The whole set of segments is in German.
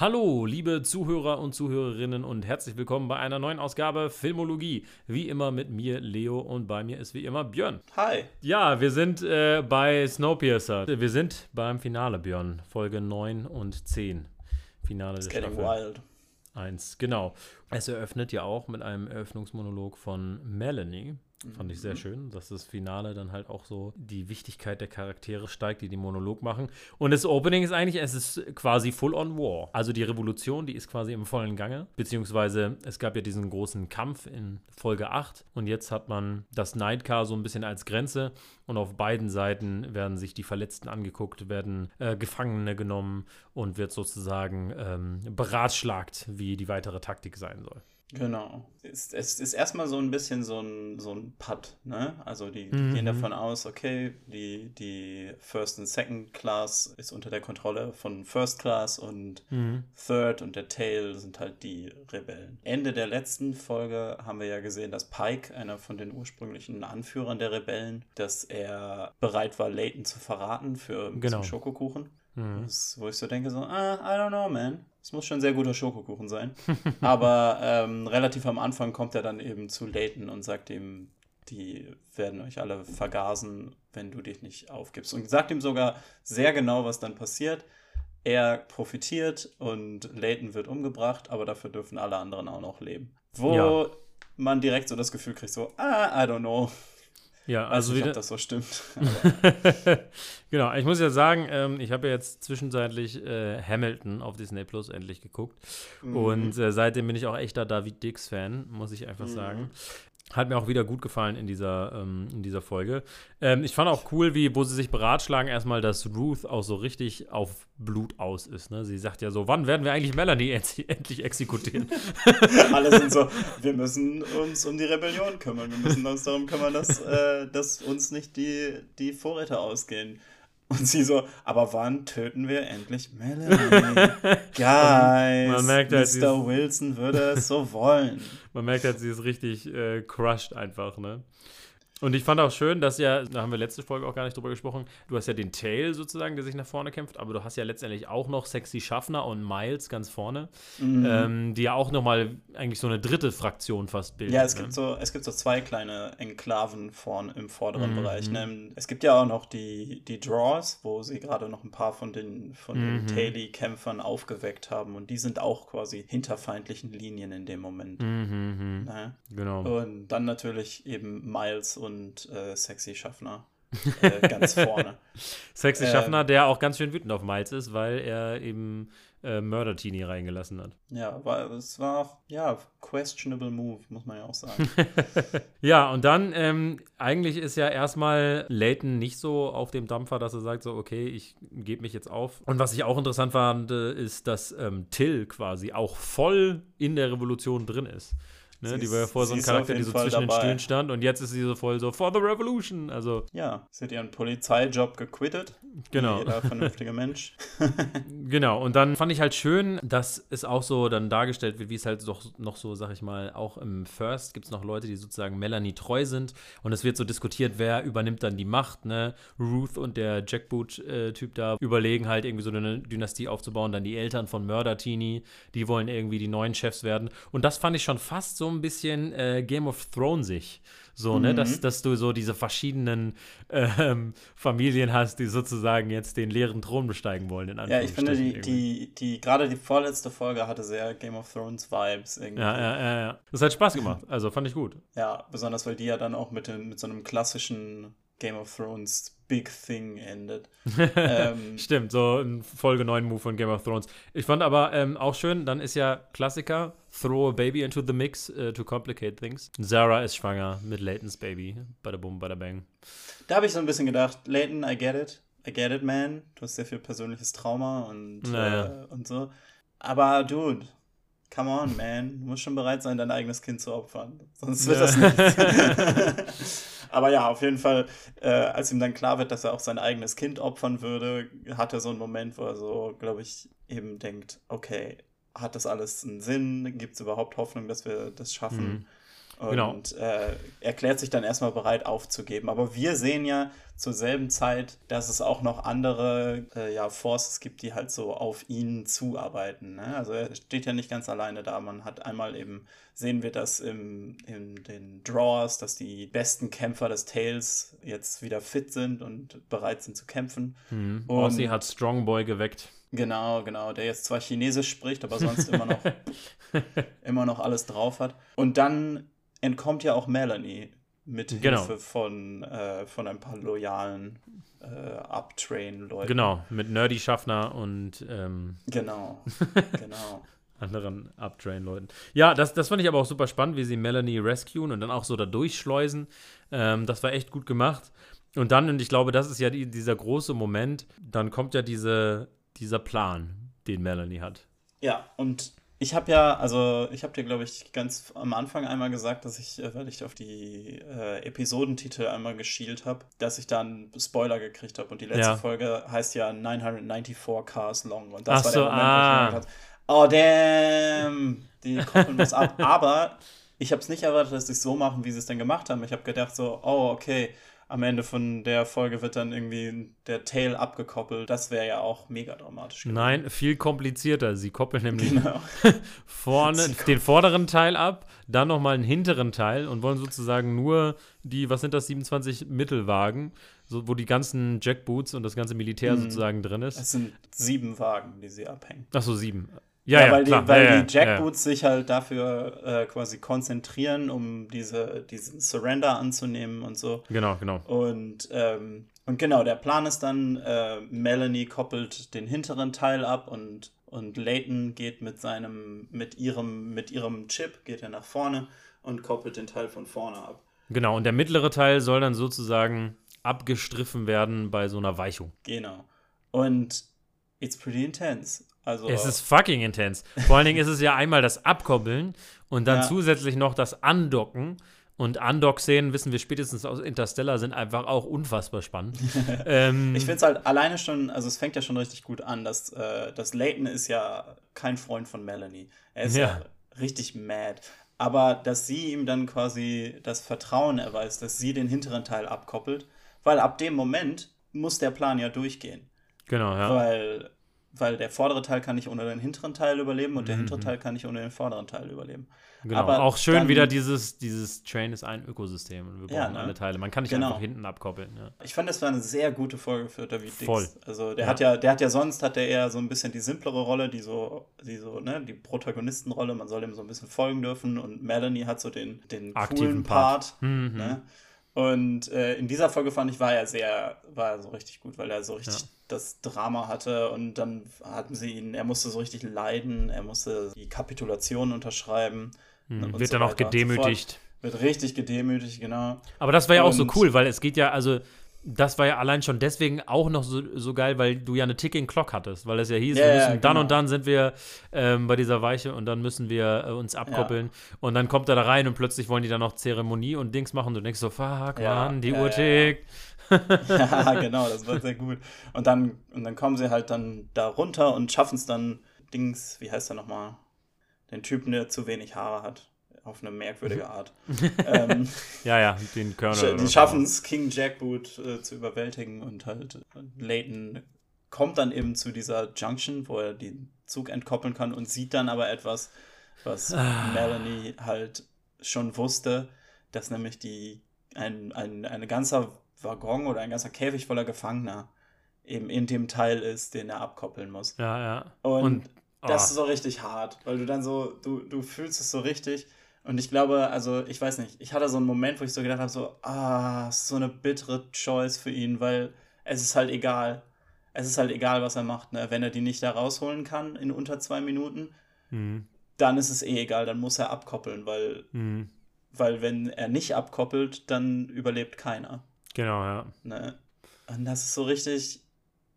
Hallo, liebe Zuhörer und Zuhörerinnen und herzlich willkommen bei einer neuen Ausgabe Filmologie. Wie immer mit mir, Leo, und bei mir ist wie immer Björn. Hi. Ja, wir sind äh, bei Snowpiercer. Wir sind beim Finale, Björn. Folge 9 und 10. Finale It's des getting Staffel wild. 1. Genau. Es eröffnet ja auch mit einem Eröffnungsmonolog von Melanie. Fand ich sehr schön, dass das Finale dann halt auch so die Wichtigkeit der Charaktere steigt, die den Monolog machen. Und das Opening ist eigentlich, es ist quasi full on war. Also die Revolution, die ist quasi im vollen Gange. Beziehungsweise es gab ja diesen großen Kampf in Folge 8 und jetzt hat man das Nightcar so ein bisschen als Grenze und auf beiden Seiten werden sich die Verletzten angeguckt, werden äh, Gefangene genommen und wird sozusagen ähm, beratschlagt, wie die weitere Taktik sein soll. Genau. Es, es ist erstmal so ein bisschen so ein, so ein Putt, ne? Also die, die Mhm. gehen davon aus, okay, die, die First und Second Class ist unter der Kontrolle von First Class und Third und der Tail sind halt die Rebellen. Ende der letzten Folge haben wir ja gesehen, dass Pike, einer von den ursprünglichen Anführern der Rebellen, dass er bereit war, Layton zu verraten für Genau. Schokokuchen. Mhm. Das, wo ich so denke, so, ah, I don't know, man. Es muss schon ein sehr guter Schokokuchen sein. Aber ähm, relativ am Anfang kommt er dann eben zu Layton und sagt ihm, die werden euch alle vergasen, wenn du dich nicht aufgibst. Und sagt ihm sogar sehr genau, was dann passiert. Er profitiert und Layton wird umgebracht, aber dafür dürfen alle anderen auch noch leben. Wo Ja. man direkt so das Gefühl kriegt, so, ah, I don't know. Ja, also nicht, wieder. ob das so stimmt. genau, ich muss ja sagen, ähm, ich habe ja jetzt zwischenzeitlich äh, Hamilton auf Disney Plus endlich geguckt. Mhm. Und äh, seitdem bin ich auch echter David Dix-Fan, muss ich einfach Mhm. sagen. Hat mir auch wieder gut gefallen in dieser, ähm, in dieser Folge. Ähm, ich fand auch cool, wie, wo sie sich beratschlagen, erstmal, dass Ruth auch so richtig auf Blut aus ist. Ne? Sie sagt ja so, wann werden wir eigentlich Melanie end endlich exekutieren? Alle sind so, wir müssen uns um die Rebellion kümmern. Wir müssen uns darum kümmern, dass, äh, dass uns nicht die, die Vorräte ausgehen. Und sie so, aber wann töten wir endlich Melanie? Guys, Man merkt halt, sie Mr. Wilson würde es so wollen. Man merkt halt, sie ist richtig äh, crushed einfach, ne? Und ich fand auch schön, dass ja, da haben wir letzte Folge auch gar nicht drüber gesprochen, du hast ja den Tail sozusagen, der sich nach vorne kämpft, aber du hast ja letztendlich auch noch Sexy Schaffner und Miles ganz vorne, Mhm. ähm, die ja auch nochmal eigentlich so eine dritte Fraktion fast bilden. Ja, es ne? gibt, so, es gibt so zwei kleine Enklaven vorn, im vorderen Mhm. Bereich. Ne? Es gibt ja auch noch die, die Draws, wo sie gerade noch ein paar von den, von den Mhm. Taily-Kämpfern aufgeweckt haben. Und die sind auch quasi hinter feindlichen Linien in dem Moment. Mhm, mhm, Ne? genau. Und dann natürlich eben Miles und äh, Sexy Schaffner äh, ganz vorne. Sexy ähm, Schaffner, der auch ganz schön wütend auf Miles ist, weil er eben äh, Mörder-Teenie reingelassen hat. Ja, war, es war ja, questionable move, muss man ja auch sagen. Ja, und dann, ähm, eigentlich ist ja erstmal Leighton nicht so auf dem Dampfer, dass er sagt, so, okay, ich gebe mich jetzt auf. Und was ich auch interessant fand, äh, ist, dass ähm, Till quasi auch voll in der Revolution drin ist. Ne? Die war ja vorher so ein Charakter, die so Fall zwischen den dabei. Stühlen stand und jetzt ist sie so voll so, for the revolution. Also, Ja, sie hat ihren Polizeijob gequittet. Genau. Jeder vernünftige Mensch. Genau, und dann fand ich halt schön, dass es auch so dann dargestellt wird, wie es halt doch noch so, sag ich mal, auch im First gibt es noch Leute, die sozusagen Melanie treu sind und es wird so diskutiert, wer übernimmt dann die Macht, ne? Ruth und der Jackboot-Typ da überlegen halt irgendwie so eine Dynastie aufzubauen, dann die Eltern von Mörder-Teenie, die wollen irgendwie die neuen Chefs werden und das fand ich schon fast so ein bisschen äh, Game of Thrones sich. So, ne, Mhm. dass, dass du so diese verschiedenen ähm, Familien hast, die sozusagen jetzt den leeren Thron besteigen wollen. In Ja, ich finde, die, die, die, gerade die vorletzte Folge hatte sehr Game of Thrones Vibes irgendwie. Ja, ja, ja, ja. Das hat Spaß gemacht. Also fand ich gut. Ja, besonders weil die ja dann auch mit, dem, mit so einem klassischen Game of Thrones Big Thing endet. ähm, Stimmt, so ein Folge 9 Move von Game of Thrones. Ich fand aber ähm, auch schön, dann ist ja Klassiker, throw a baby into the mix uh, to complicate things. Sarah ist schwanger mit Laytons Baby. Bada boom, bada bang. da habe ich so ein bisschen gedacht, Leighton, I get it. I get it, man. Du hast sehr viel persönliches Trauma und, Naja. äh, und so. Aber, dude, come on, man. Du musst schon bereit sein, dein eigenes Kind zu opfern. Sonst wird Ja. das nicht. Aber ja, auf jeden Fall, äh, als ihm dann klar wird, dass er auch sein eigenes Kind opfern würde, hat er so einen Moment, wo er so, glaube ich, eben denkt, okay, hat das alles einen Sinn? Gibt es überhaupt Hoffnung, dass wir das schaffen? Mhm. Genau. Und äh, erklärt sich dann erstmal bereit aufzugeben. Aber wir sehen ja zur selben Zeit, dass es auch noch andere äh, ja, Forces gibt, die halt so auf ihn zuarbeiten. Ne? Also er steht ja nicht ganz alleine da. Man hat einmal eben, sehen wir das im, in den Drawers, dass die besten Kämpfer des Tales jetzt wieder fit sind und bereit sind zu kämpfen. Mhm. Und- Aussie hat Strongboy geweckt. Genau, genau, der jetzt zwar Chinesisch spricht, aber sonst immer noch, immer noch alles drauf hat. Und dann entkommt ja auch Melanie mit Genau. Hilfe von, äh, von ein paar loyalen äh, Uptrain-Leuten. Genau, mit Nerdy Schaffner und ähm, Genau, genau. anderen Uptrain-Leuten. Ja, das, das fand ich aber auch super spannend, wie sie Melanie rescuen und dann auch so da durchschleusen. Ähm, das war echt gut gemacht. Und dann, und ich glaube, das ist ja die, dieser große Moment, dann kommt ja diese, dieser Plan, den Melanie hat. Ja, und ich habe ja, also ich habe dir, glaube ich, ganz am Anfang einmal gesagt, dass ich, äh, weil ich auf die äh, Episodentitel einmal geschielt habe, dass ich da einen Spoiler gekriegt habe. Und die letzte Ja. Folge heißt ja 994 Cars Long. Und das Ach war so, der Moment, ah. wo ich habe, oh damn, die koppeln das ab. Aber ich habe es nicht erwartet, dass sie es so machen, wie sie es dann gemacht haben. Ich habe gedacht so, oh, okay, am Ende von der Folge wird dann irgendwie der Tail abgekoppelt. Das wäre ja auch mega dramatisch. gewesen. Nein, viel komplizierter. Sie koppeln nämlich Genau. vorne den vorderen Teil ab, dann nochmal einen hinteren Teil und wollen sozusagen nur die, was sind das, 27 Mittelwagen, so, wo die ganzen Jackboots und das ganze Militär Mhm. sozusagen drin ist. Es sind sieben Wagen, die sie abhängen. Ach so, sieben. Ja, ja, weil klar. die, weil ja, die Jackboots sich halt dafür äh, quasi konzentrieren, um diese, diesen Surrender anzunehmen und so. Genau, genau. Und, ähm, und genau, der Plan ist dann, äh, Melanie koppelt den hinteren Teil ab und, und Layton geht mit seinem, mit ihrem, mit ihrem Chip, geht er nach vorne und koppelt den Teil von vorne ab. Genau, und der mittlere Teil soll dann sozusagen abgestriffen werden bei so einer Weichung. Genau. Und it's pretty intense. Also, Es ist fucking intens. Vor allen Dingen ist es ja einmal das Abkoppeln und dann Ja. zusätzlich noch das Andocken. Und Undock-Szenen, wissen wir spätestens aus Interstellar, sind einfach auch unfassbar spannend. ähm, Ich finde es halt alleine schon, also es fängt ja schon richtig gut an, dass, äh, dass Layton ist ja kein Freund von Melanie. Er ist ja. Ja. richtig mad. Aber dass sie ihm dann quasi das Vertrauen erweist, dass sie den hinteren Teil abkoppelt, weil ab dem Moment muss der Plan ja durchgehen. genau, ja. Weil, weil der vordere Teil kann nicht ohne den hinteren Teil überleben und der Mhm. hintere Teil kann nicht ohne den vorderen Teil überleben. Genau. aber auch schön dann- wieder dieses, dieses Train ist ein Ökosystem und wir Ja, brauchen ne? alle Teile. Man kann nicht Genau. einfach hinten abkoppeln. Ja. Ich fand, das war eine sehr gute Folge für David Dix. Voll. Also der Ja. hat ja, der hat ja sonst hat er eher so ein bisschen die simplere Rolle, die so, die so, ne, die Protagonistenrolle, man soll ihm so ein bisschen folgen dürfen und Melanie hat so den, den Aktiven coolen Part. Part. Mhm. Ne? Und äh, in dieser Folge fand ich, war er sehr, war er so richtig gut, weil er so richtig Ja. das Drama hatte und dann hatten sie ihn, er musste so richtig leiden, er musste die Kapitulation unterschreiben. Mhm. und Wird so dann auch und so gedemütigt. Wird richtig gedemütigt, genau. Aber das war ja auch so Und- cool, weil es geht ja, also das war ja allein schon deswegen auch noch so, so geil, weil du ja eine Ticking Clock hattest, weil es ja hieß, Ja, wir ja, müssen dann genau. und dann sind wir ähm, bei dieser Weiche und dann müssen wir äh, uns abkoppeln und dann kommt er da rein und plötzlich wollen die dann noch Zeremonie und Dings machen du denkst so, fuck, Ja, Mann, die ja, Uhr ja, tickt. ja, genau, das war sehr gut. Und dann, und dann kommen sie halt dann da runter und schaffen es dann, Dings, wie heißt er nochmal? Den Typen, der zu wenig Haare hat. Auf eine merkwürdige Art. ähm, Ja, ja, den Colonel. die schaffen es, King Jackboot äh, zu überwältigen und halt äh, Layton kommt dann eben zu dieser Junction, wo er den Zug entkoppeln kann und sieht dann aber etwas, was Ah. Melanie halt schon wusste, dass nämlich die ein, ein, ein ganzer Waggon oder ein ganzer Käfig voller Gefangener eben in dem Teil ist, den er abkoppeln muss. Ja, ja. Und, Und- das ah. ist so richtig hart, weil du dann so, du, du fühlst es so richtig. Und ich glaube, also ich weiß nicht, ich hatte so einen Moment, wo ich so gedacht habe, so, ah, es ist so eine bittere Choice für ihn, weil es ist halt egal. Es ist halt egal, was er macht. Ne? Wenn er die nicht da rausholen kann in unter zwei Minuten, Mhm. dann ist es eh egal, dann muss er abkoppeln, weil, Mhm. weil wenn er nicht abkoppelt, dann überlebt keiner. Genau, ja. Ne? Und das ist so richtig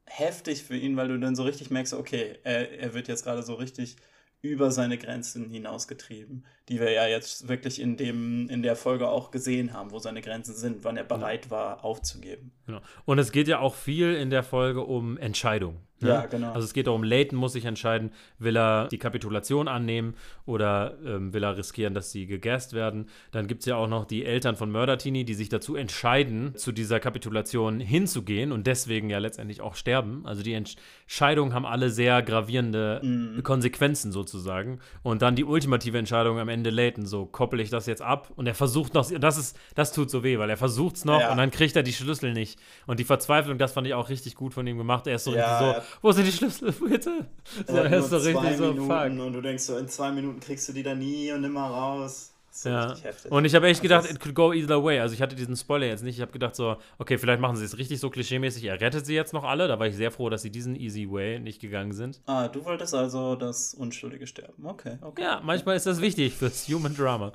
heftig für ihn, weil du dann so richtig merkst, okay, er, er wird jetzt gerade so richtig über seine Grenzen hinausgetrieben. Die wir ja jetzt wirklich in, dem, in der Folge auch gesehen haben, wo seine Grenzen sind, wann er bereit war, aufzugeben. Genau. Und es geht ja auch viel in der Folge um Entscheidung. Ne? Ja, genau. Also es geht darum, Leighton muss sich entscheiden, will er die Kapitulation annehmen oder ähm, will er riskieren, dass sie gegast werden. Dann gibt es ja auch noch die Eltern von Mördertini, die sich dazu entscheiden, zu dieser Kapitulation hinzugehen und deswegen ja letztendlich auch sterben. Also die Entscheidungen haben alle sehr gravierende Mhm. Konsequenzen sozusagen. Und dann die ultimative Entscheidung am Ende Leighton, so koppel ich das jetzt ab und er versucht noch, das ist, das tut so weh, weil er versucht es noch Ja. und dann kriegt er die Schlüssel nicht. Und die Verzweiflung, das fand ich auch richtig gut von ihm gemacht. Er ist so Ja, richtig so, wo sind die Schlüssel, bitte? So, Er er ist so richtig so, Minuten fuck. und du denkst so, in zwei Minuten kriegst du die da nie und nimmer raus. Das Ja. Und ich habe echt Also gedacht, it could go either way. Also ich hatte diesen Spoiler jetzt nicht. Ich habe gedacht so, okay, vielleicht machen sie es richtig so klischeemäßig. Er rettet sie jetzt noch alle. Da war ich sehr froh, dass sie diesen easy way nicht gegangen sind. Ah, du wolltest also das Unschuldige sterben. Okay, okay. Ja, manchmal ist das wichtig fürs Human Drama.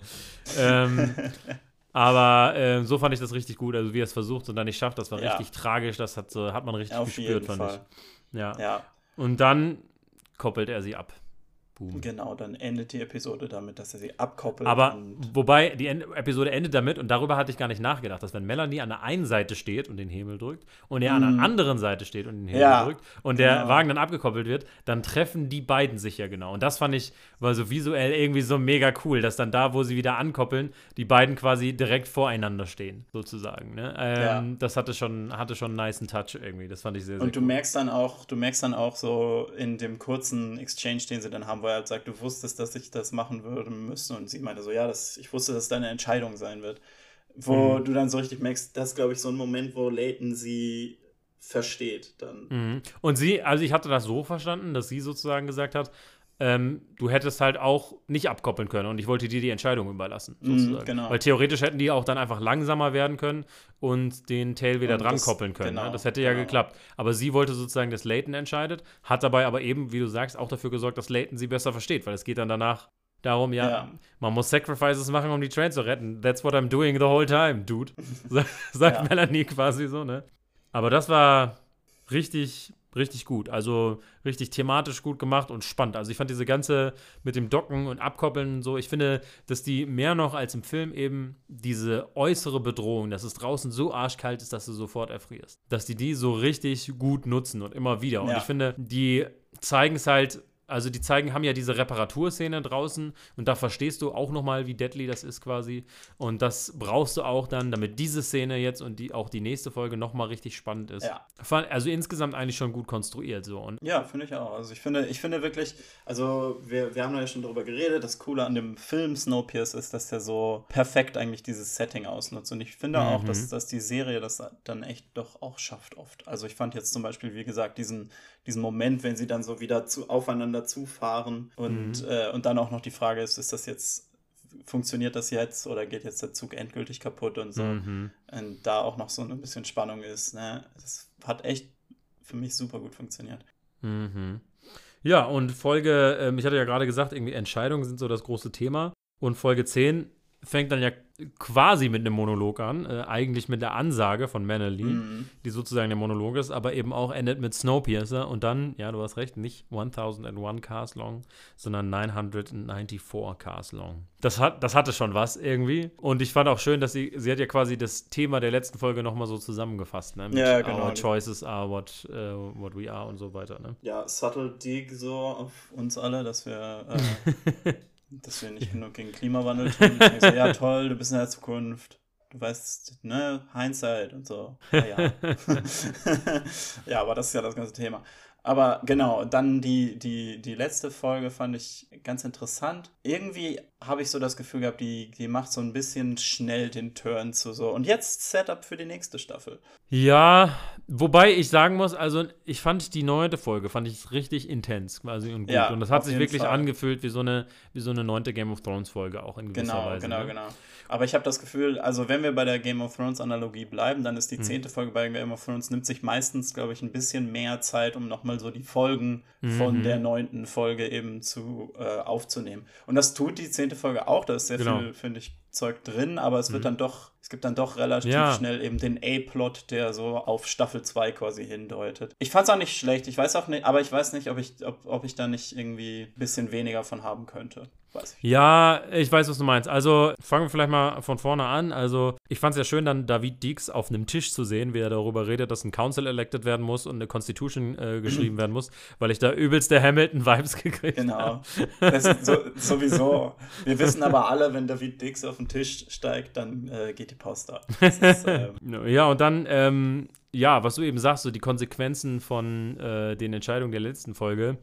ähm, aber ähm, so fand ich das richtig gut. Also wie er es versucht und dann nicht schafft, das war Ja. richtig tragisch. Das hat, so, hat man richtig Auf gespürt, jeden fand Fall. ich. Ja. Ja, Und dann koppelt er sie ab. Boom. genau, dann endet die Episode damit, dass er sie abkoppelt. Aber wobei die End Episode endet damit, und darüber hatte ich gar nicht nachgedacht, dass wenn Melanie an der einen Seite steht und den Hebel drückt und er an der anderen Seite steht und den Mhm. Ja, drückt und der genau. Wagen dann abgekoppelt wird, dann treffen die beiden sich ja genau. Und das fand ich, war so visuell irgendwie so mega cool, dass dann da, wo sie wieder ankoppeln, die beiden quasi direkt voreinander stehen, sozusagen. Ne? Ähm, Ja. Das hatte schon, hatte schon einen niceen Touch irgendwie. Das fand ich sehr, sehr Und du cool. merkst dann auch, du merkst dann auch so in dem kurzen Exchange, den sie dann haben, wo er halt sagt, du wusstest, dass ich das machen würde müssen. Und sie meinte so, ja, das, ich wusste, dass es deine Entscheidung sein wird. Wo Mhm. du dann so richtig merkst, das ist, glaube ich, so ein Moment, wo Leighton sie versteht. Dann. Mhm. Und sie, also ich hatte das so verstanden, dass sie sozusagen gesagt hat, ähm, du hättest halt auch nicht abkoppeln können und ich wollte dir die Entscheidung überlassen, Mhm, sozusagen. genau. Weil theoretisch hätten die auch dann einfach langsamer werden können und den Tail wieder Und dran das- koppeln können. genau, ne? Das hätte ja genau. geklappt. Aber sie wollte sozusagen, dass Leighton entscheidet, hat dabei aber eben, wie du sagst, auch dafür gesorgt, dass Leighton sie besser versteht, weil es geht dann danach darum, ja, Ja. man muss Sacrifices machen, um die Train zu retten. That's what I'm doing the whole time, dude. Sa- Sagt Ja. Melanie quasi so, ne? Aber das war richtig, richtig gut. Also richtig thematisch gut gemacht und spannend. Also ich fand diese ganze mit dem Docken und Abkoppeln und so, ich finde, dass die mehr noch als im Film eben diese äußere Bedrohung, dass es draußen so arschkalt ist, dass du sofort erfrierst. Dass die die so richtig gut nutzen und immer wieder. Und Ja. ich finde, die zeigen es halt also die zeigen, haben ja diese Reparaturszene draußen und da verstehst du auch nochmal, wie deadly das ist quasi. Und das brauchst du auch dann, damit diese Szene jetzt und die, auch die nächste Folge nochmal richtig spannend ist. Ja. Also insgesamt eigentlich schon gut konstruiert so. Und Ja, finde ich auch. Also ich finde, ich finde wirklich, also wir, wir haben ja schon drüber geredet, das Coole an dem Film Snowpiercer ist, dass der so perfekt eigentlich dieses Setting ausnutzt. Und ich finde auch, Mhm. dass, dass die Serie das dann echt doch auch schafft oft. Also ich fand jetzt zum Beispiel, wie gesagt, diesen, diesen Moment, wenn sie dann so wieder zu, aufeinander zufahren und, Mhm. äh, und dann auch noch die Frage ist, ist das jetzt, funktioniert das jetzt oder geht jetzt der Zug endgültig kaputt und so. Mhm. Und da auch noch so ein bisschen Spannung ist. Ne? Das hat echt für mich super gut funktioniert. Mhm. Ja, und Folge, ähm, ich hatte ja gerade gesagt, irgendwie Entscheidungen sind so das große Thema. Und Folge 10 fängt dann ja quasi mit einem Monolog an, äh, eigentlich mit der Ansage von Mannerly, Mhm. die sozusagen der Monolog ist, aber eben auch endet mit Snowpiercer und dann, ja, du hast recht, nicht 1001 Cars long, sondern 994 Cars long. Das, hat, das hatte schon was irgendwie und ich fand auch schön, dass sie, sie hat ja quasi das Thema der letzten Folge nochmal so zusammengefasst, ne? Mit Ja, genau. Our choices are what, äh, what we are und so weiter, ne? Ja, subtle Dig so auf uns alle, dass wir, äh, dass wir nicht genug gegen Klimawandel tun. Ich so, ja, toll, du bist in der Zukunft. Du weißt, ne, Hindsight und so. Ja, ja. ja, aber das ist ja das ganze Thema. Aber genau, dann die, die, die letzte Folge fand ich ganz interessant. Irgendwie habe ich so das Gefühl gehabt, die, die macht so ein bisschen schnell den Turn zu so. Und jetzt Setup für die nächste Staffel. Ja, wobei ich sagen muss, also ich fand die neunte Folge, fand ich richtig intens quasi und gut. Ja, und das hat sich wirklich Fall. angefühlt wie so eine, wie so eine neunte Game of Thrones Folge auch in gewisser Genau, Weise. genau, ne? genau. Aber ich habe das Gefühl, also wenn wir bei der Game of Thrones Analogie bleiben, dann Mhm. ist die zehnte Folge bei Game of Thrones, nimmt sich meistens, glaube ich, ein bisschen mehr Zeit, um nochmal so die Folgen von Mhm. der neunten Folge eben zu äh, aufzunehmen. Und das tut die zehnte Folge auch, da ist sehr Genau. viel, finde ich, Zeug drin, aber es wird dann doch, es gibt dann doch relativ Ja. schnell eben den A-Plot, der so auf Staffel 2 quasi hindeutet. Ich fand es auch nicht schlecht, ich weiß auch nicht, aber ich weiß nicht, ob ich, ob, ob ich da nicht irgendwie ein bisschen weniger von haben könnte. Weiß ich. Ja, ich weiß, was du meinst. Also fangen wir vielleicht mal von vorne an. Also ich fand es ja schön, dann David Deeks auf einem Tisch zu sehen, wie er darüber redet, dass ein Council elected werden muss und eine Constitution äh, geschrieben werden muss, weil ich da übelste Hamilton-Vibes gekriegt habe. Genau. So, sowieso. Wir wissen aber alle, wenn David Deeks auf den Tisch steigt, dann äh, geht die Post ab. Ist, ähm ja, und dann, ähm, ja, was du eben sagst, so die Konsequenzen von äh, den Entscheidungen der letzten Folge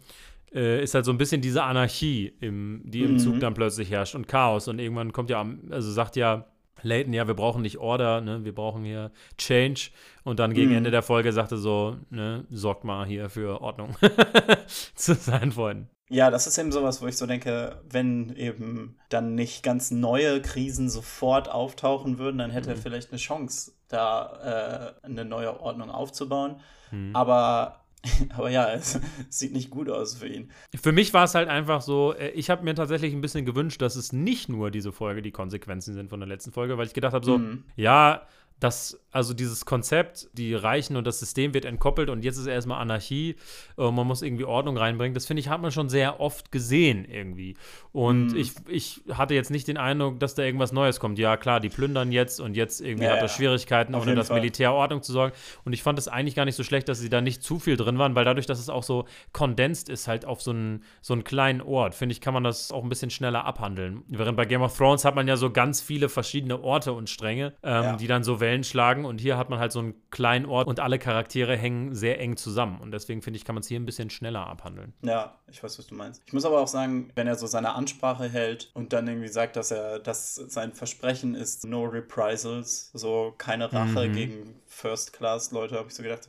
äh, ist halt so ein bisschen diese Anarchie, im, die im mhm. Zug dann plötzlich herrscht und Chaos. Und irgendwann kommt ja, also sagt ja Layton, ja, wir brauchen nicht Order, ne, wir brauchen hier Change. Und dann gegen mhm. Ende der Folge sagte so, ne, sorgt mal hier für Ordnung zu seinen Freunden. Ja, das ist eben sowas, wo ich so denke, wenn eben dann nicht ganz neue Krisen sofort auftauchen würden, dann hätte mhm. er vielleicht eine Chance, da äh, eine neue Ordnung aufzubauen. Mhm. Aber Aber ja, es sieht nicht gut aus für ihn. Für mich war es halt einfach so, äh, ich habe mir tatsächlich ein bisschen gewünscht, dass es nicht nur diese Folge die Konsequenzen sind von der letzten Folge, weil ich gedacht habe, so, mhm. ja, das, also dieses Konzept, die Reichen und das System wird entkoppelt und jetzt ist erstmal Anarchie, äh, man muss irgendwie Ordnung reinbringen, das finde ich, hat man schon sehr oft gesehen irgendwie. Und mhm. ich, ich hatte jetzt nicht den Eindruck, dass da irgendwas Neues kommt. Ja, klar, die plündern jetzt und jetzt irgendwie ja, hat er Schwierigkeiten, ohne das Fall. Militär Ordnung zu sorgen. Und ich fand es eigentlich gar nicht so schlecht, dass sie da nicht zu viel drin waren, weil dadurch, dass es auch so kondensiert ist, halt auf so einen, so einen kleinen Ort, finde ich, kann man das auch ein bisschen schneller abhandeln. Während bei Game of Thrones hat man ja so ganz viele verschiedene Orte und Stränge, ähm, ja. die dann so Wellen schlagen und hier hat man halt so einen kleinen Ort und alle Charaktere hängen sehr eng zusammen und deswegen finde ich, kann man es hier ein bisschen schneller abhandeln. Ja, ich weiß, was du meinst. Ich muss aber auch sagen, wenn er so seine Ansprache hält und dann irgendwie sagt, dass er, dass sein Versprechen ist, no reprisals, so keine Rache mhm. gegen First-Class-Leute, habe ich so gedacht,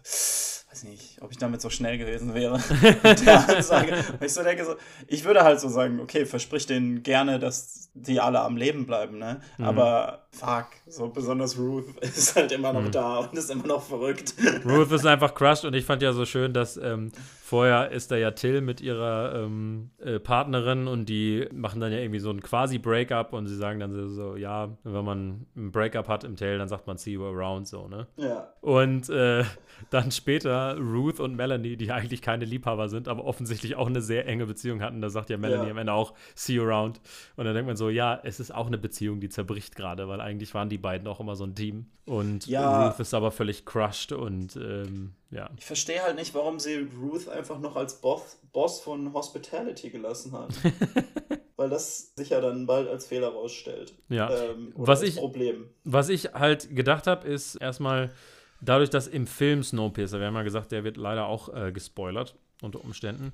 weiß nicht, ob ich damit so schnell gewesen wäre. der Ansage. ich so denke, so, ich würde halt so sagen, okay, versprich denen gerne, dass die alle am Leben bleiben, ne? Mhm. Aber fuck, so besonders Ruth ist halt immer noch mhm. da und ist immer noch verrückt. Ruth ist einfach crushed und ich fand ja so schön, dass ähm, vorher ist da ja Till mit ihrer ähm, äh, Partnerin und die machen dann ja irgendwie so ein quasi Breakup und sie sagen dann so, so, ja, wenn man ein Breakup hat im Tale, dann sagt man see you around, so, ne? Ja. Und äh, dann später Ruth und Melanie, die eigentlich keine Liebhaber sind, aber offensichtlich auch eine sehr enge Beziehung hatten, da sagt ja Melanie ja. am Ende auch see you around. Und dann denkt man so, ja, es ist auch eine Beziehung, die zerbricht gerade, weil eigentlich waren die beiden auch immer so ein Team. Und ja. Ruth ist aber völlig crushed und ähm, ja. Ich verstehe halt nicht, warum sie Ruth einfach noch als Boss, Boss von Hospitality gelassen hat. Weil das sich ja dann bald als Fehler rausstellt. Ja. Ähm, was ich, Problem. Was ich halt gedacht habe, ist erstmal, dadurch, dass im Film Snowpiercer, wir haben ja gesagt, der wird leider auch äh, gespoilert unter Umständen.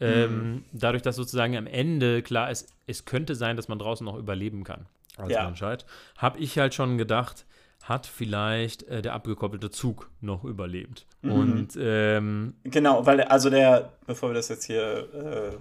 Ähm, mhm. Dadurch, dass sozusagen am Ende klar ist, es könnte sein, dass man draußen noch überleben kann als ja. Menschheit, habe ich halt schon gedacht, hat vielleicht äh, der abgekoppelte Zug noch überlebt. Mhm. Und ähm, genau, weil also der, bevor wir das jetzt hier,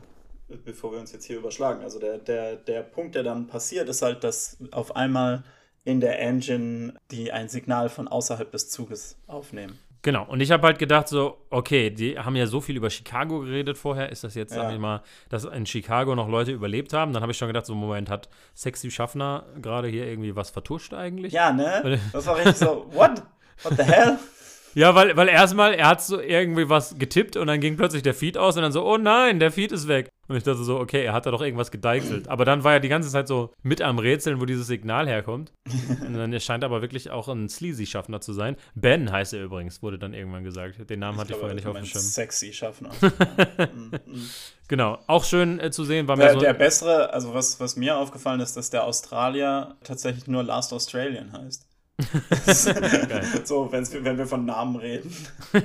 äh, bevor wir uns jetzt hier überschlagen, also der, der, der Punkt, der dann passiert, ist halt, dass auf einmal in der Engine die ein Signal von außerhalb des Zuges aufnehmen. Genau, und ich habe halt gedacht, so, okay, die haben ja so viel über Chicago geredet vorher. Ist das jetzt, ja. sag ich mal, dass in Chicago noch Leute überlebt haben? Dann habe ich schon gedacht, so, Moment, hat Sexy Schaffner gerade hier irgendwie was vertuscht eigentlich? Ja, ne? Das war richtig so, what? What the hell? Ja, weil, weil erstmal, er hat so irgendwie was getippt und dann ging plötzlich der Feed aus und dann so, oh nein, der Feed ist weg. Und ich dachte so, okay, er hat da doch irgendwas gedeichselt. Aber dann war er die ganze Zeit so mit am Rätseln, wo dieses Signal herkommt. Und dann scheint aber wirklich auch ein Sleazy-Schaffner zu sein. Ben heißt er übrigens, wurde dann irgendwann gesagt. Den Namen ich hatte glaube, ich vorher nicht auf dem Schirm. Sexy-Schaffner. genau, auch schön äh, zu sehen. War der, so der bessere, also was, was mir aufgefallen ist, dass der Australier tatsächlich nur Last Australian heißt. so, wenn wir von Namen reden.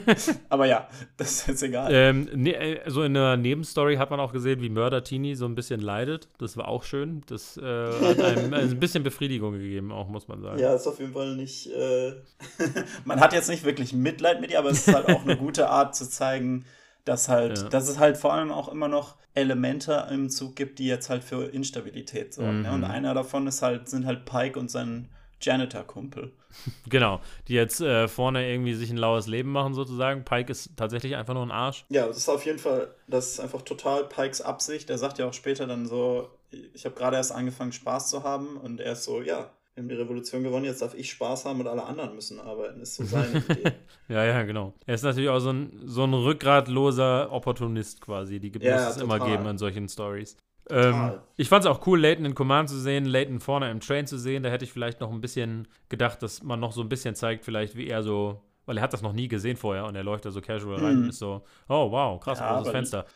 Aber ja, das ist jetzt egal. Ähm, ne, äh, so in der Nebenstory hat man auch gesehen, wie Mörder Tini so ein bisschen leidet. Das war auch schön. Das äh, hat einem ein bisschen Befriedigung gegeben, auch muss man sagen. Ja, ist auf jeden Fall nicht. Äh man hat jetzt nicht wirklich Mitleid mit ihr, aber es ist halt auch eine gute Art zu zeigen, dass halt, ja. dass es halt vor allem auch immer noch Elemente im Zug gibt, die jetzt halt für Instabilität sorgen. Mhm. Ne? Und einer davon ist halt, sind halt Pike und sein Janitor-Kumpel. Genau, die jetzt äh, vorne irgendwie sich ein laues Leben machen sozusagen. Pike ist tatsächlich einfach nur ein Arsch. Ja, das ist auf jeden Fall, das ist einfach total Pikes Absicht. Er sagt ja auch später dann so, ich habe gerade erst angefangen Spaß zu haben und er ist so, ja, wir haben die Revolution gewonnen, jetzt darf ich Spaß haben und alle anderen müssen arbeiten. Ist so seine Idee. ja, ja, genau. Er ist natürlich auch so ein, so ein rückgratloser Opportunist quasi. Die gibt ja, es immer geben in solchen Stories. Ähm, ich fand es auch cool, Leighton in Command zu sehen, Leighton vorne im Train zu sehen. Da hätte ich vielleicht noch ein bisschen gedacht, dass man noch so ein bisschen zeigt, vielleicht wie er so weil er hat das noch nie gesehen vorher und er läuft da so casual rein und hm. ist so, oh wow, krass, ja, großes Fenster.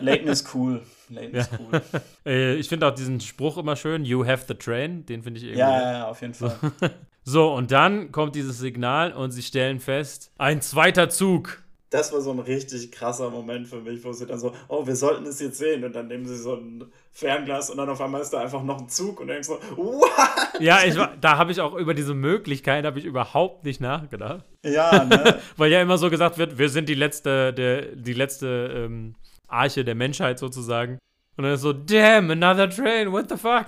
Leighton ist cool. Leighton ist cool. Äh, ich finde auch diesen Spruch immer schön, you have the train, den finde ich irgendwie. Ja, ja, auf jeden Fall. so, und dann kommt dieses Signal und sie stellen fest, ein zweiter Zug das war so ein richtig krasser Moment für mich, wo sie dann so, oh, wir sollten es jetzt sehen. Und dann nehmen sie so ein Fernglas und dann auf einmal ist da einfach noch ein Zug und dann denkst so, what? Ja, ich, da habe ich auch über diese Möglichkeit habe ich überhaupt nicht nachgedacht. Ja, ne? Weil ja immer so gesagt wird, wir sind die letzte, der, die letzte ähm, Arche der Menschheit sozusagen. Und dann ist so, damn, another train, what the fuck?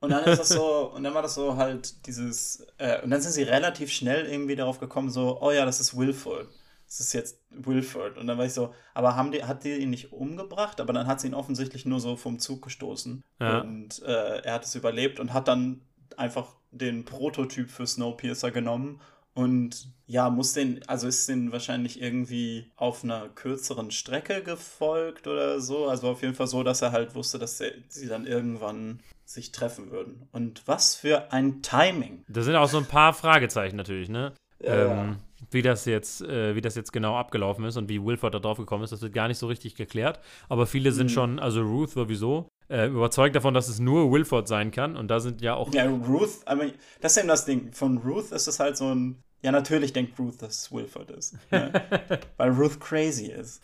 Und dann ist das so, und dann war das so halt dieses, äh, und dann sind sie relativ schnell irgendwie darauf gekommen, so, oh ja, das ist Willful es ist jetzt Wilford. Und dann war ich so, aber haben die, hat die ihn nicht umgebracht? Aber dann hat sie ihn offensichtlich nur so vom Zug gestoßen. Ja. Und äh, er hat es überlebt und hat dann einfach den Prototyp für Snowpiercer genommen und ja, muss den, also ist den wahrscheinlich irgendwie auf einer kürzeren Strecke gefolgt oder so. Also auf jeden Fall so, dass er halt wusste, dass sie dann irgendwann sich treffen würden. Und was für ein Timing. Da sind auch so ein paar Fragezeichen natürlich, ne? Ja, ähm, wie das jetzt, äh, wie das jetzt genau abgelaufen ist und wie Wilford da drauf gekommen ist, das wird gar nicht so richtig geklärt. Aber viele sind mhm. schon, also Ruth sowieso, äh, überzeugt davon, dass es nur Wilford sein kann. Und da sind ja auch. Ja, Ruth, aber das ist eben das Ding. Von Ruth ist es halt so ein. Ja, natürlich denkt Ruth, dass es Wilford ist. Ne? Weil Ruth crazy ist.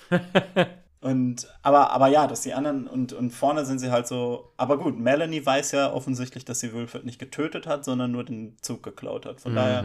Und, aber, aber ja, dass die anderen und, und vorne sind sie halt so. Aber gut, Melanie weiß ja offensichtlich, dass sie Wilford nicht getötet hat, sondern nur den Zug geklaut hat. Von mhm. daher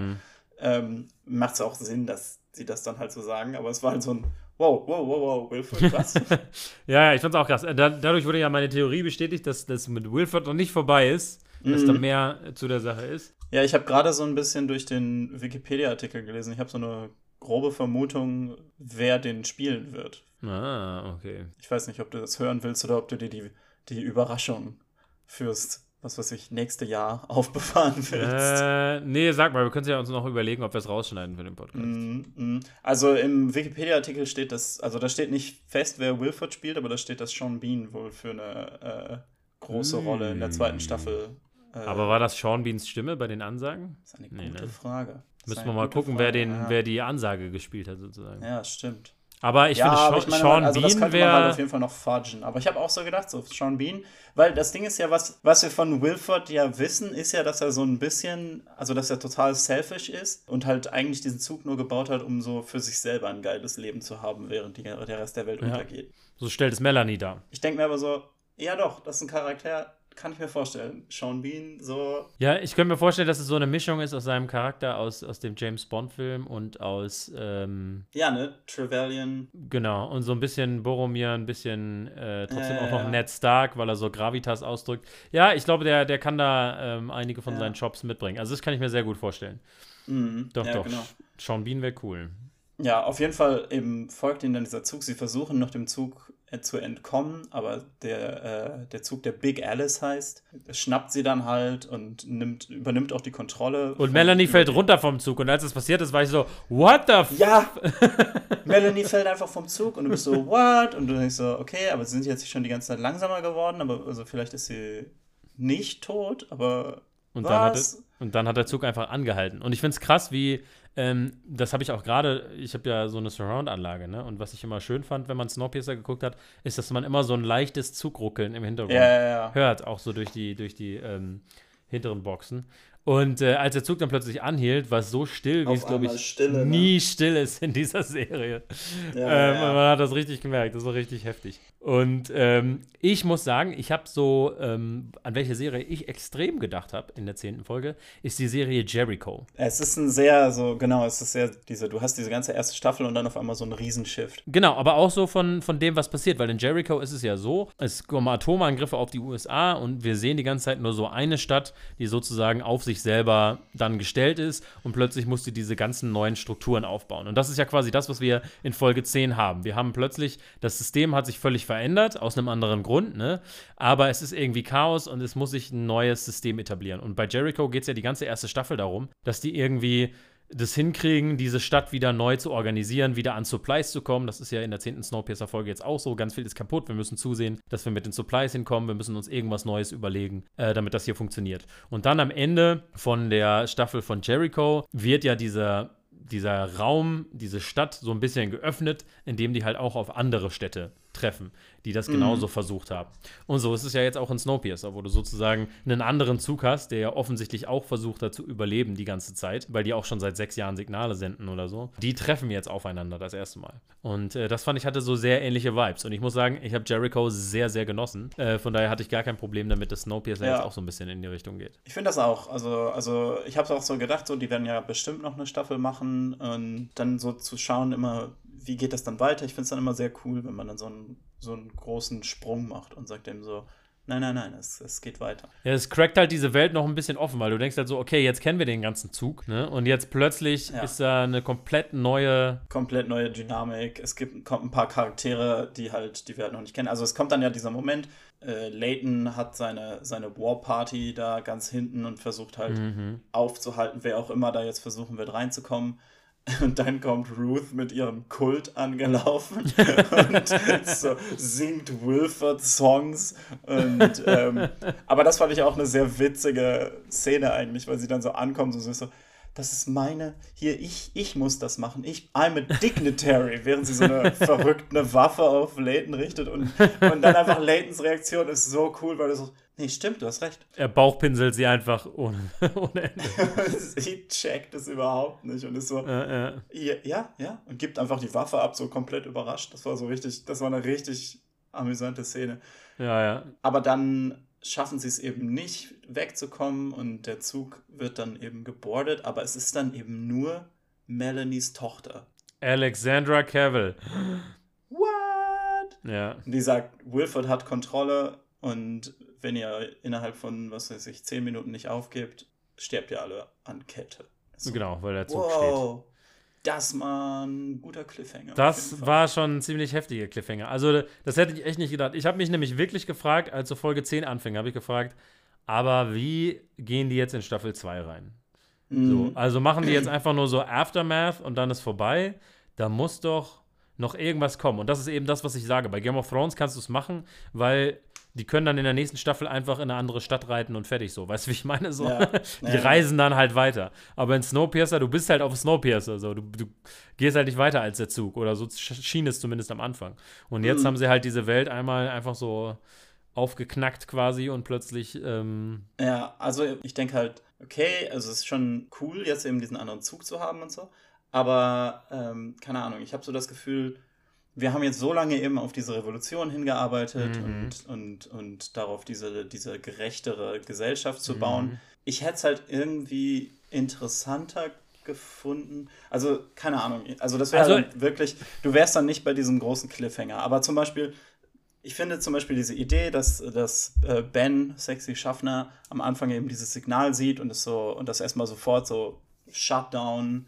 ähm, macht es auch Sinn, dass sie das dann halt so sagen. Aber es war halt so ein Wow, wow, wow, wow, Wilford, was? ja, ich fand's auch krass. Da, dadurch wurde ja meine Theorie bestätigt, dass das mit Wilford noch nicht vorbei ist, dass mhm. da mehr zu der Sache ist. Ja, ich habe gerade so ein bisschen durch den Wikipedia-Artikel gelesen. Ich habe so eine grobe Vermutung, wer den spielen wird. Ah, okay. Ich weiß nicht, ob du das hören willst oder ob du dir die, die Überraschung führst was weiß ich, nächste Jahr aufbewahren willst. Äh, nee, sag mal, wir können ja uns noch überlegen, ob wir es rausschneiden für den Podcast. Mm, mm. Also im Wikipedia-Artikel steht das, also da steht nicht fest, wer Wilford spielt, aber da steht, dass Sean Bean wohl für eine äh, große mm. Rolle in der zweiten Staffel. Äh, aber war das Sean Beans Stimme bei den Ansagen? Das ist eine gute nee, ne? Frage. Müssen wir mal gucken, Frage, wer, den, ja. wer die Ansage gespielt hat, sozusagen. Ja, stimmt. Aber ich ja, finde, Sean, ich meine, Sean also Bean das wäre. Halt auf jeden Fall noch fudgen. Aber ich habe auch so gedacht, so Sean Bean, weil das Ding ist ja, was, was wir von Wilford ja wissen, ist ja, dass er so ein bisschen, also dass er total selfish ist und halt eigentlich diesen Zug nur gebaut hat, um so für sich selber ein geiles Leben zu haben, während die, der Rest der Welt ja. untergeht. So stellt es Melanie dar. Ich denke mir aber so, ja doch, das ist ein Charakter, kann ich mir vorstellen. Sean Bean, so. Ja, ich könnte mir vorstellen, dass es so eine Mischung ist aus seinem Charakter, aus, aus dem James Bond-Film und aus. Ähm, ja, ne? Trevelyan. Genau, und so ein bisschen Boromir, ein bisschen äh, trotzdem äh, auch noch Ned Stark, weil er so Gravitas ausdrückt. Ja, ich glaube, der, der kann da ähm, einige von ja. seinen Shops mitbringen. Also, das kann ich mir sehr gut vorstellen. Mhm. Doch, ja, doch. Genau. Sean Bean wäre cool. Ja, auf jeden Fall eben folgt ihnen dann dieser Zug. Sie versuchen noch dem Zug zu entkommen, aber der, äh, der Zug, der Big Alice heißt, schnappt sie dann halt und nimmt, übernimmt auch die Kontrolle. Und Melanie fällt runter vom Zug und als das passiert ist, war ich so, what the f Ja! Melanie fällt einfach vom Zug und du bist so, what? Und du denkst so, okay, aber sie sind jetzt schon die ganze Zeit langsamer geworden, aber also vielleicht ist sie nicht tot, aber und was? Dann hat es, und dann hat der Zug einfach angehalten. Und ich finde es krass, wie ähm, das habe ich auch gerade, ich habe ja so eine Surround-Anlage, ne? Und was ich immer schön fand, wenn man Snowpiercer geguckt hat, ist, dass man immer so ein leichtes Zugruckeln im Hintergrund ja, ja, ja. hört, auch so durch die, durch die ähm, hinteren Boxen. Und äh, als der Zug dann plötzlich anhielt, war es so still, wie es, glaube ich, Stille, ne? nie still ist in dieser Serie. Ähm. Man hat das richtig gemerkt, das war richtig heftig. Und ähm, ich muss sagen, ich habe so, ähm, an welche Serie ich extrem gedacht habe in der zehnten Folge, ist die Serie Jericho. Es ist ein sehr, so, genau, es ist sehr, diese, du hast diese ganze erste Staffel und dann auf einmal so ein Riesenshift. Genau, aber auch so von, von dem, was passiert, weil in Jericho ist es ja so, es kommen Atomangriffe auf die USA und wir sehen die ganze Zeit nur so eine Stadt, die sozusagen auf sich selber dann gestellt ist und plötzlich musste diese ganzen neuen Strukturen aufbauen. Und das ist ja quasi das, was wir in Folge 10 haben. Wir haben plötzlich, das System hat sich völlig verändert, aus einem anderen Grund, ne? Aber es ist irgendwie Chaos und es muss sich ein neues System etablieren. Und bei Jericho geht es ja die ganze erste Staffel darum, dass die irgendwie das hinkriegen, diese Stadt wieder neu zu organisieren, wieder an Supplies zu kommen. Das ist ja in der 10. Snowpiercer-Folge jetzt auch so. Ganz viel ist kaputt. Wir müssen zusehen, dass wir mit den Supplies hinkommen. Wir müssen uns irgendwas Neues überlegen, äh, damit das hier funktioniert. Und dann am Ende von der Staffel von Jericho wird ja dieser dieser Raum, diese Stadt so ein bisschen geöffnet, indem die halt auch auf andere Städte treffen, die das genauso mhm. versucht haben. Und so ist es ja jetzt auch in Snowpiercer, wo du sozusagen einen anderen Zug hast, der ja offensichtlich auch versucht hat zu überleben die ganze Zeit, weil die auch schon seit sechs Jahren Signale senden oder so. Die treffen jetzt aufeinander das erste Mal. Und äh, das fand ich hatte so sehr ähnliche Vibes. Und ich muss sagen, ich habe Jericho sehr, sehr genossen. Äh, von daher hatte ich gar kein Problem damit, dass Snowpiercer ja. jetzt auch so ein bisschen in die Richtung geht. Ich finde das auch. Also, also ich habe es auch so gedacht, so die werden ja bestimmt noch eine Staffel machen und dann so zu schauen immer, wie geht das dann weiter? Ich finde es dann immer sehr cool, wenn man dann so einen, so einen großen Sprung macht und sagt dem so, nein, nein, nein, es, es geht weiter. Ja, es crackt halt diese Welt noch ein bisschen offen, weil du denkst halt so, okay, jetzt kennen wir den ganzen Zug, ne? Und jetzt plötzlich ja. ist da eine komplett neue. Komplett neue Dynamik. Es gibt kommt ein paar Charaktere, die halt, die wir halt noch nicht kennen. Also es kommt dann ja dieser Moment, äh, Layton hat seine, seine War-Party da ganz hinten und versucht halt mhm. aufzuhalten, wer auch immer da jetzt versuchen wird reinzukommen. Und dann kommt Ruth mit ihrem Kult angelaufen und so singt Wilford-Songs. ähm, aber das fand ich auch eine sehr witzige Szene eigentlich, weil sie dann so ankommt und so, so das ist meine, hier, ich, ich muss das machen. Ich, I'm a dignitary, während sie so eine verrückte Waffe auf Layton richtet und, und dann einfach Laytons Reaktion ist so cool, weil er so, nee, stimmt, du hast recht. Er bauchpinselt sie einfach ohne, ohne Ende. sie checkt es überhaupt nicht und ist so, äh, äh. Ja, ja, ja, und gibt einfach die Waffe ab, so komplett überrascht. Das war so richtig, das war eine richtig amüsante Szene. Ja, ja. Aber dann schaffen sie es eben nicht wegzukommen und der Zug wird dann eben gebordet, aber es ist dann eben nur Melanies Tochter. Alexandra Cavill. What? Ja. Und die sagt, Wilford hat Kontrolle und wenn ihr innerhalb von, was weiß ich, zehn Minuten nicht aufgebt, sterbt ihr alle an Kälte. So, genau, weil der Zug wow. steht das war ein guter Cliffhanger. Das war schon ein ziemlich heftiger Cliffhanger. Also, das hätte ich echt nicht gedacht. Ich habe mich nämlich wirklich gefragt, als so Folge 10 anfing, habe ich gefragt, aber wie gehen die jetzt in Staffel 2 rein? Mhm. So, also machen die jetzt einfach nur so Aftermath und dann ist vorbei. Da muss doch noch irgendwas kommen. Und das ist eben das, was ich sage. Bei Game of Thrones kannst du es machen, weil die können dann in der nächsten Staffel einfach in eine andere Stadt reiten und fertig so. Weißt du, wie ich meine? So, ja. die ja. reisen dann halt weiter. Aber in Snowpiercer, du bist halt auf Snowpiercer. So. Du, du gehst halt nicht weiter als der Zug. Oder so schien es zumindest am Anfang. Und jetzt mhm. haben sie halt diese Welt einmal einfach so aufgeknackt quasi und plötzlich. Ähm ja, also ich denke halt, okay, also es ist schon cool, jetzt eben diesen anderen Zug zu haben und so. Aber ähm, keine Ahnung, ich habe so das Gefühl, wir haben jetzt so lange eben auf diese Revolution hingearbeitet mhm. und, und, und darauf, diese, diese gerechtere Gesellschaft zu bauen. Mhm. Ich hätte es halt irgendwie interessanter gefunden. Also, keine Ahnung. Also, das wäre also, wirklich, du wärst dann nicht bei diesem großen Cliffhanger. Aber zum Beispiel, ich finde zum Beispiel diese Idee, dass, dass äh, Ben, sexy Schaffner, am Anfang eben dieses Signal sieht und es so und das erstmal sofort so Shutdown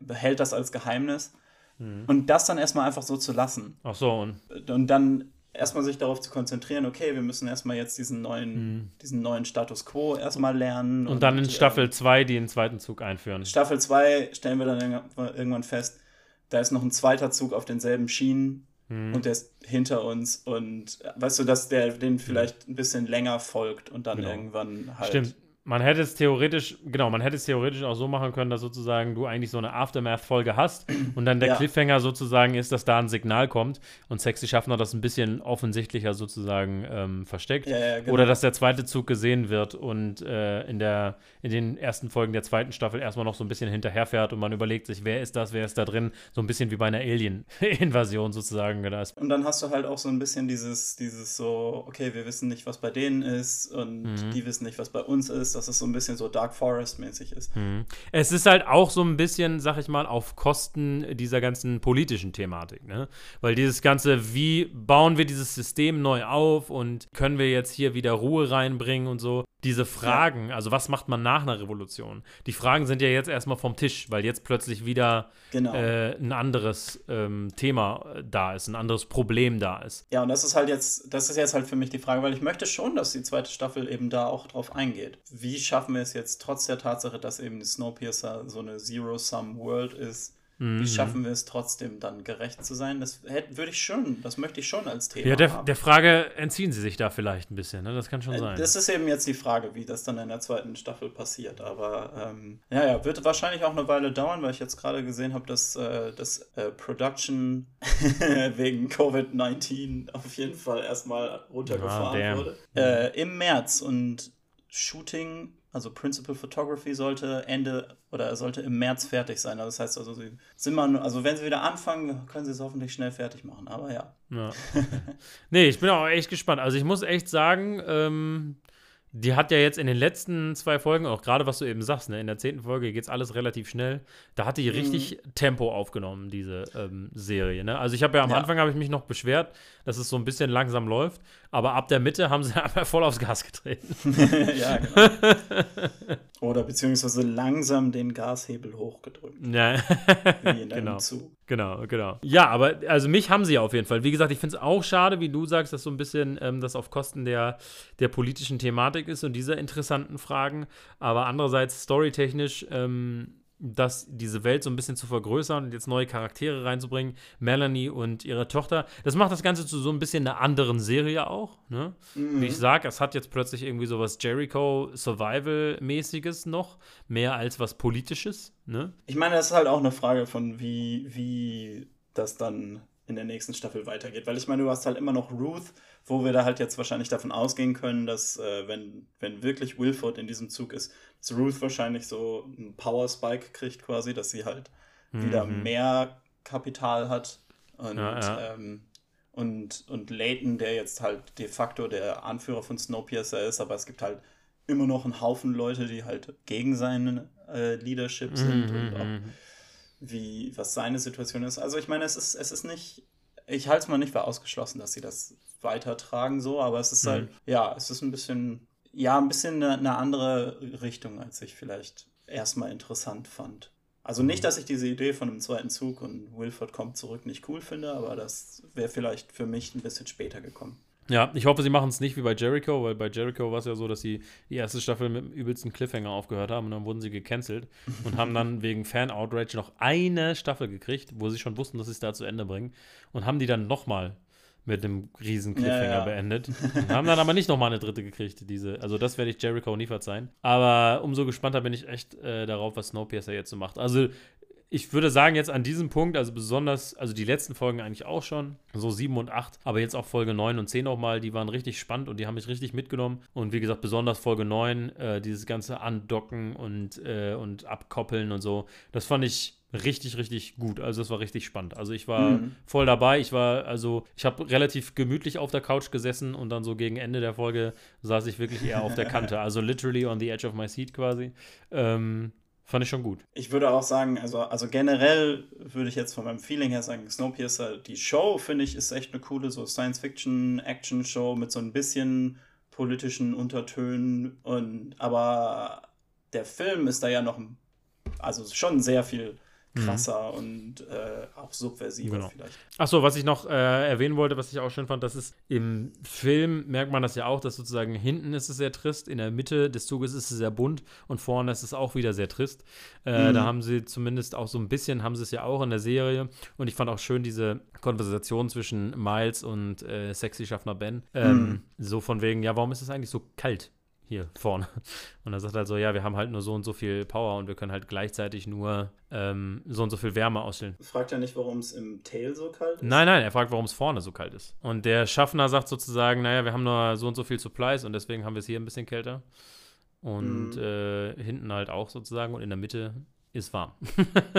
behält das als Geheimnis Mhm. Und das dann erstmal einfach so zu lassen. Ach so. Und, und dann erstmal sich darauf zu konzentrieren, okay, wir müssen erstmal jetzt diesen neuen, mhm. diesen neuen Status quo erstmal lernen. Und, und dann in Staffel 2 äh, den zweiten Zug einführen. Staffel 2 stellen wir dann irgendwann fest, da ist noch ein zweiter Zug auf denselben Schienen mhm. und der ist hinter uns und weißt du, dass der den vielleicht ein bisschen länger folgt und dann genau. irgendwann halt. Stimmt man hätte es theoretisch, genau, man hätte es theoretisch auch so machen können, dass sozusagen du eigentlich so eine Aftermath-Folge hast und dann der ja. Cliffhanger sozusagen ist, dass da ein Signal kommt und Sexy Schaffner das ein bisschen offensichtlicher sozusagen ähm, versteckt. Ja, ja, genau. Oder dass der zweite Zug gesehen wird und äh, in, der, in den ersten Folgen der zweiten Staffel erstmal noch so ein bisschen hinterherfährt und man überlegt sich, wer ist das, wer ist da drin, so ein bisschen wie bei einer Alien-Invasion sozusagen. Genau. Und dann hast du halt auch so ein bisschen dieses, dieses so, okay, wir wissen nicht, was bei denen ist und mhm. die wissen nicht, was bei uns ist dass es so ein bisschen so Dark Forest-mäßig ist. Hm. Es ist halt auch so ein bisschen, sag ich mal, auf Kosten dieser ganzen politischen Thematik, ne? Weil dieses ganze, wie bauen wir dieses System neu auf und können wir jetzt hier wieder Ruhe reinbringen und so, diese Fragen, ja. also was macht man nach einer Revolution? Die Fragen sind ja jetzt erstmal vom Tisch, weil jetzt plötzlich wieder genau. äh, ein anderes ähm, Thema äh, da ist, ein anderes Problem da ist. Ja, und das ist halt jetzt, das ist jetzt halt für mich die Frage, weil ich möchte schon, dass die zweite Staffel eben da auch drauf eingeht. Wie schaffen wir es jetzt trotz der Tatsache, dass eben Snowpiercer so eine Zero-Sum-World ist, Mhm. Wie schaffen wir es trotzdem dann gerecht zu sein? Das hätte, würde ich schon, das möchte ich schon als Thema ja, der, haben. der Frage entziehen sie sich da vielleicht ein bisschen, ne? Das kann schon äh, sein. Das ist eben jetzt die Frage, wie das dann in der zweiten Staffel passiert. Aber ähm, ja, ja, wird wahrscheinlich auch eine Weile dauern, weil ich jetzt gerade gesehen habe, dass äh, das äh, Production wegen Covid-19 auf jeden Fall erstmal runtergefahren ah, wurde. Äh, Im März und Shooting also Principal Photography sollte Ende oder sollte im März fertig sein. Also das heißt also, sie sind mal, also wenn sie wieder anfangen, können sie es hoffentlich schnell fertig machen. Aber ja. ja. nee, ich bin auch echt gespannt. Also ich muss echt sagen, ähm, die hat ja jetzt in den letzten zwei Folgen, auch gerade was du eben sagst, ne, in der zehnten Folge geht es alles relativ schnell. Da hat die mhm. richtig Tempo aufgenommen, diese ähm, Serie. Ne? Also ich habe ja am ja. Anfang habe ich mich noch beschwert, dass es so ein bisschen langsam läuft, aber ab der Mitte haben sie einfach voll aufs Gas getreten. ja, genau. Oder beziehungsweise langsam den Gashebel hochgedrückt. Ja, wie in genau. Zug. Genau, genau. Ja, aber also mich haben sie auf jeden Fall. Wie gesagt, ich finde es auch schade, wie du sagst, dass so ein bisschen ähm, das auf Kosten der, der politischen Thematik ist und dieser interessanten Fragen. Aber andererseits storytechnisch ähm, das, diese Welt so ein bisschen zu vergrößern und jetzt neue Charaktere reinzubringen. Melanie und ihre Tochter. Das macht das Ganze zu so ein bisschen einer anderen Serie auch. Ne? Mhm. Wie ich sage, es hat jetzt plötzlich irgendwie so was Jericho-Survival-mäßiges noch, mehr als was Politisches. Ne? Ich meine, das ist halt auch eine Frage von, wie, wie das dann in der nächsten Staffel weitergeht. Weil ich meine, du hast halt immer noch Ruth, wo wir da halt jetzt wahrscheinlich davon ausgehen können, dass äh, wenn, wenn wirklich Wilford in diesem Zug ist, dass Ruth wahrscheinlich so einen Power Spike kriegt quasi, dass sie halt mhm. wieder mehr Kapital hat. Und, ja, ja. Ähm, und, und Leighton, der jetzt halt de facto der Anführer von Snowpiercer ist, aber es gibt halt immer noch einen Haufen Leute, die halt gegen seine äh, Leadership sind mhm, und auch mhm. wie, was seine Situation ist. Also ich meine, es ist, es ist nicht, ich halte es mal nicht für ausgeschlossen, dass sie das weitertragen so, aber es ist halt, mhm. ja, es ist ein bisschen ja, ein bisschen eine, eine andere Richtung, als ich vielleicht erstmal interessant fand. Also nicht, mhm. dass ich diese Idee von einem zweiten Zug und Wilford kommt zurück nicht cool finde, aber das wäre vielleicht für mich ein bisschen später gekommen. Ja, ich hoffe, sie machen es nicht wie bei Jericho, weil bei Jericho war es ja so, dass sie die erste Staffel mit dem übelsten Cliffhanger aufgehört haben und dann wurden sie gecancelt und haben dann wegen Fan-Outrage noch eine Staffel gekriegt, wo sie schon wussten, dass sie es da zu Ende bringen und haben die dann nochmal mit einem riesen Cliffhanger ja, ja. beendet. haben dann aber nicht nochmal eine dritte gekriegt. Diese, also das werde ich Jericho nie verzeihen. Aber umso gespannter bin ich echt äh, darauf, was Snowpiercer jetzt so macht. Also ich würde sagen, jetzt an diesem Punkt, also besonders, also die letzten Folgen eigentlich auch schon, so 7 und 8, aber jetzt auch Folge 9 und 10 nochmal, die waren richtig spannend und die haben mich richtig mitgenommen. Und wie gesagt, besonders Folge 9, äh, dieses ganze Andocken und, äh, und Abkoppeln und so, das fand ich richtig, richtig gut. Also es war richtig spannend. Also ich war mhm. voll dabei. Ich war, also ich habe relativ gemütlich auf der Couch gesessen und dann so gegen Ende der Folge saß ich wirklich eher auf der Kante. Also literally on the edge of my seat quasi. Ähm, fand ich schon gut. Ich würde auch sagen, also, also generell würde ich jetzt von meinem Feeling her sagen, Snowpiercer, die Show, finde ich, ist echt eine coole so Science-Fiction-Action-Show mit so ein bisschen politischen Untertönen und aber der Film ist da ja noch also schon sehr viel. Krasser mhm. und äh, auch subversiver genau. vielleicht. Achso, was ich noch äh, erwähnen wollte, was ich auch schön fand, das ist im Film merkt man das ja auch, dass sozusagen hinten ist es sehr trist, in der Mitte des Zuges ist es sehr bunt und vorne ist es auch wieder sehr trist. Äh, mhm. Da haben sie zumindest auch so ein bisschen, haben sie es ja auch in der Serie und ich fand auch schön diese Konversation zwischen Miles und äh, Sexy Schaffner Ben. Ähm, mhm. So von wegen, ja, warum ist es eigentlich so kalt? Hier vorne. Und er sagt halt so, ja, wir haben halt nur so und so viel Power und wir können halt gleichzeitig nur ähm, so und so viel Wärme ausstellen. Fragt er nicht, warum es im Tail so kalt ist? Nein, nein, er fragt, warum es vorne so kalt ist. Und der Schaffner sagt sozusagen, naja, wir haben nur so und so viel Supplies und deswegen haben wir es hier ein bisschen kälter. Und mhm. äh, hinten halt auch sozusagen und in der Mitte ist warm.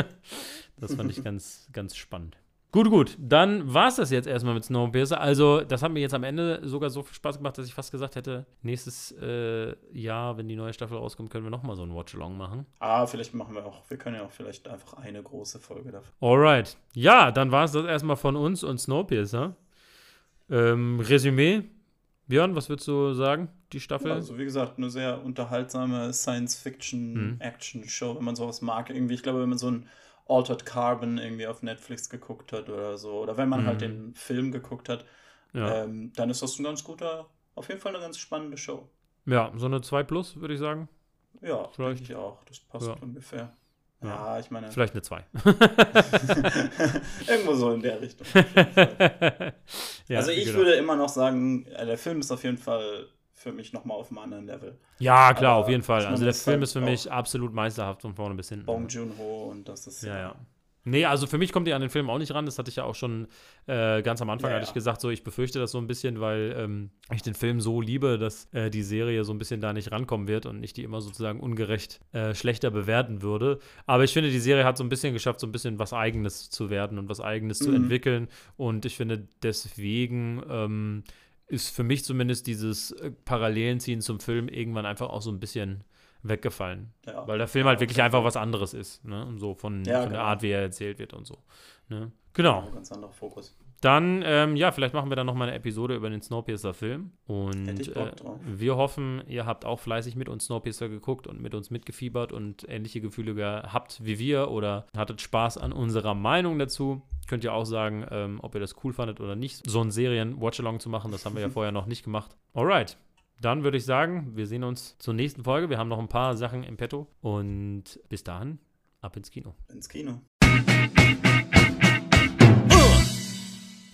das fand ich ganz, ganz spannend. Gut, gut. Dann war es das jetzt erstmal mit Snowpiercer. Also, das hat mir jetzt am Ende sogar so viel Spaß gemacht, dass ich fast gesagt hätte, nächstes äh, Jahr, wenn die neue Staffel rauskommt, können wir nochmal so ein Watch-Along machen. Ah, vielleicht machen wir auch, wir können ja auch vielleicht einfach eine große Folge dafür. Alright. Ja, dann war es das erstmal von uns und Snowpiercer. Ähm, Resümee. Björn, was würdest du sagen, die Staffel? Ja, also wie gesagt, eine sehr unterhaltsame Science-Fiction-Action-Show, hm. wenn man sowas mag. Irgendwie, ich glaube, wenn man so ein Altered Carbon irgendwie auf Netflix geguckt hat oder so, oder wenn man halt mhm. halt den Film geguckt hat, ja. ähm, dann ist das ein ganz guter, auf jeden Fall eine ganz spannende Show. Ja, so eine 2 Plus, würde ich sagen. Ja, Vielleicht. ich auch. Das passt Ja. ungefähr. Ja. Ja, ich meine, Vielleicht eine 2. irgendwo so in der Richtung. ja, also ich genau. würde immer noch sagen, äh, der Film ist auf jeden Fall für mich nochmal auf einem anderen Level. Ja, klar, aber auf jeden Fall. Also der Film halt ist für mich absolut meisterhaft von vorne bis hinten. Bong Joon-ho und das ist Ja, ja. Nee, also für mich kommt die an den Film auch nicht ran. Das hatte ich ja auch schon äh, ganz am Anfang, Ja, hatte ich gesagt, so ich befürchte das so ein bisschen, weil ähm, ich den Film so liebe, dass äh, die Serie so ein bisschen da nicht rankommen wird und ich die immer sozusagen ungerecht äh, schlechter bewerten würde. Aber ich finde, die Serie hat so ein bisschen geschafft, so ein bisschen was Eigenes zu werden und was Eigenes zu Mhm. entwickeln. Und ich finde, deswegen ähm, ist für mich zumindest dieses äh, Parallelenziehen zum Film irgendwann einfach auch so ein bisschen weggefallen. ja. Weil der Film halt wirklich einfach was anderes ist, ne? Und So von, Ja, von der genau. Art, wie er erzählt wird und so. Ne? Genau. Ganz anderer Fokus. Dann, ähm, ja, vielleicht machen wir dann nochmal eine Episode über den Snowpiercer-Film. Und ich Bock äh, wir hoffen, ihr habt auch fleißig mit uns Snowpiercer geguckt und mit uns mitgefiebert und ähnliche Gefühle gehabt wie wir oder hattet Spaß an unserer Meinung dazu. Könnt ihr auch sagen, ähm, ob ihr das cool fandet oder nicht, so einen Serien-Watchalong zu machen. Das haben wir ja vorher noch nicht gemacht. Alright. Dann würde ich sagen, wir sehen uns zur nächsten Folge. Wir haben noch ein paar Sachen im Petto. Und bis dahin, ab ins Kino. Ins Kino.